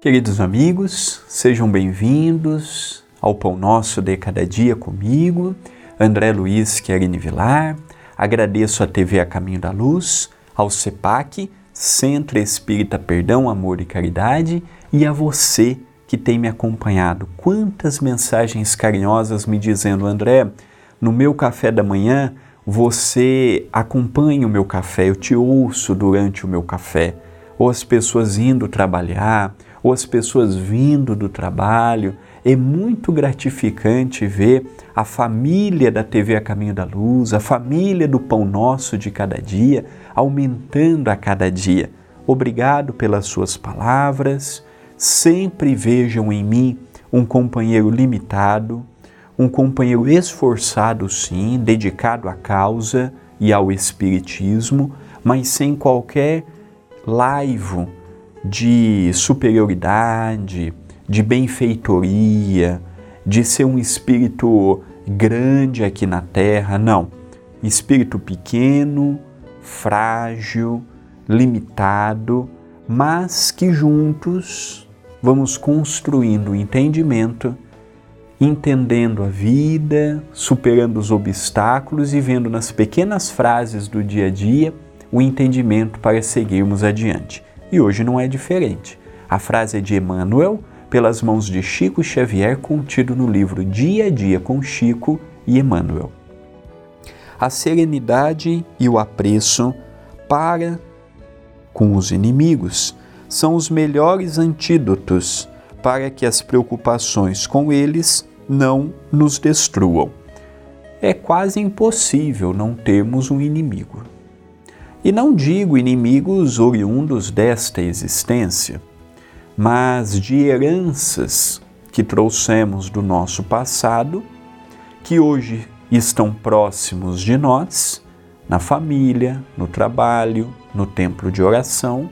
Queridos amigos, sejam bem-vindos ao Pão Nosso de Cada Dia comigo, André Luiz Querini Vilar. Agradeço a TV A Caminho da Luz, ao CEPAC, Centro Espírita Perdão, Amor e Caridade, e a você que tem me acompanhado. Quantas mensagens carinhosas me dizendo, André, no meu café da manhã você acompanha o meu café, eu te ouço durante o meu café, ou as pessoas indo trabalhar ou as pessoas vindo do trabalho. É muito gratificante ver a família da TV A Caminho da Luz, a família do Pão Nosso de cada dia, aumentando a cada dia. Obrigado pelas suas palavras. Sempre vejam em mim um companheiro limitado, um companheiro esforçado, sim, dedicado à causa e ao Espiritismo, mas sem qualquer laivo de superioridade, de benfeitoria, de ser um espírito grande aqui na terra. Não. Espírito pequeno, frágil, limitado, mas que juntos vamos construindo o entendimento, entendendo a vida, superando os obstáculos e vendo nas pequenas frases do dia a dia o entendimento para seguirmos adiante. E hoje não é diferente. A frase é de Emmanuel, pelas mãos de Chico Xavier, contido no livro Dia a Dia com Chico e Emmanuel. A serenidade e o apreço para com os inimigos são os melhores antídotos para que as preocupações com eles não nos destruam. É quase impossível não termos um inimigo. E não digo inimigos oriundos desta existência, mas de heranças que trouxemos do nosso passado, que hoje estão próximos de nós, na família, no trabalho, no templo de oração,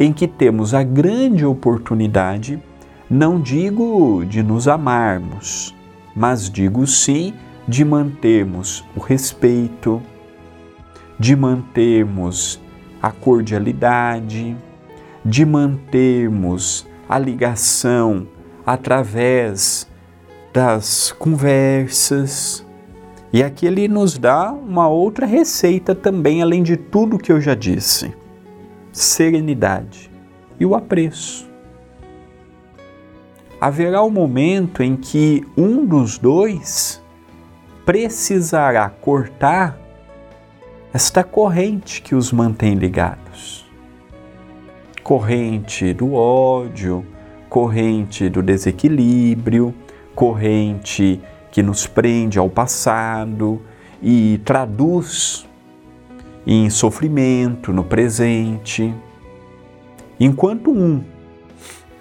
em que temos a grande oportunidade, não digo de nos amarmos, mas digo sim de mantermos o respeito, de mantermos a cordialidade, de mantermos a ligação através das conversas. E aqui ele nos dá uma outra receita também, além de tudo que eu já disse: serenidade e o apreço. Haverá um momento em que um dos dois precisará cortar esta corrente que os mantém ligados. Corrente do ódio, corrente do desequilíbrio, corrente que nos prende ao passado e traduz em sofrimento no presente. Enquanto um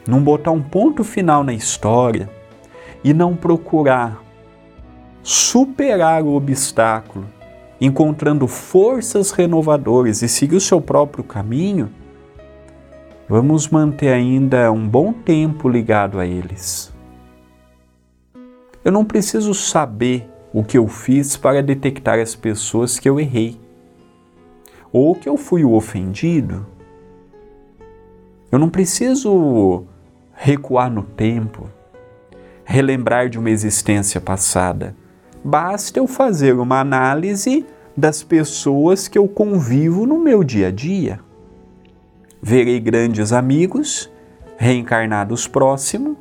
não botar um ponto final na história e não procurar superar o obstáculo encontrando forças renovadoras e seguir o seu próprio caminho, vamos manter ainda um bom tempo ligado a eles. Eu não preciso saber o que eu fiz para detectar as pessoas que eu errei ou que eu fui o ofendido. Eu não preciso recuar no tempo, relembrar de uma existência passada. Basta eu fazer uma análise das pessoas que eu convivo no meu dia a dia. Verei grandes amigos, reencarnados próximo,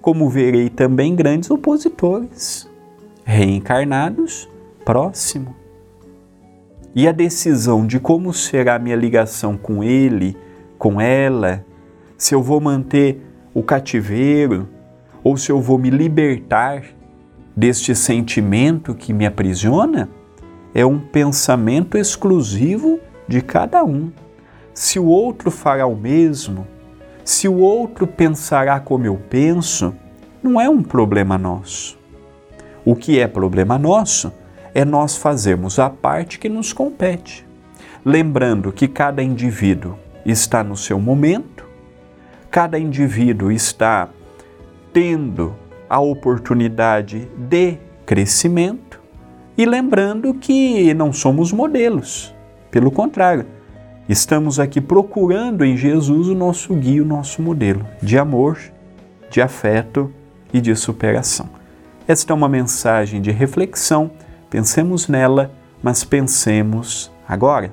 como verei também grandes opositores, reencarnados próximo. E a decisão de como será a minha ligação com ele, com ela, se eu vou manter o cativeiro ou se eu vou me libertar deste sentimento que me aprisiona, é um pensamento exclusivo de cada um. Se o outro fará o mesmo, se o outro pensará como eu penso, não é um problema nosso. O que é problema nosso é nós fazermos a parte que nos compete. Lembrando que cada indivíduo está no seu momento, cada indivíduo está tendo a oportunidade de crescimento e lembrando que não somos modelos, pelo contrário, Estamos aqui procurando em Jesus o nosso guia, o nosso modelo de amor, de afeto e de superação. Esta é uma mensagem de reflexão, pensemos nela, mas pensemos agora.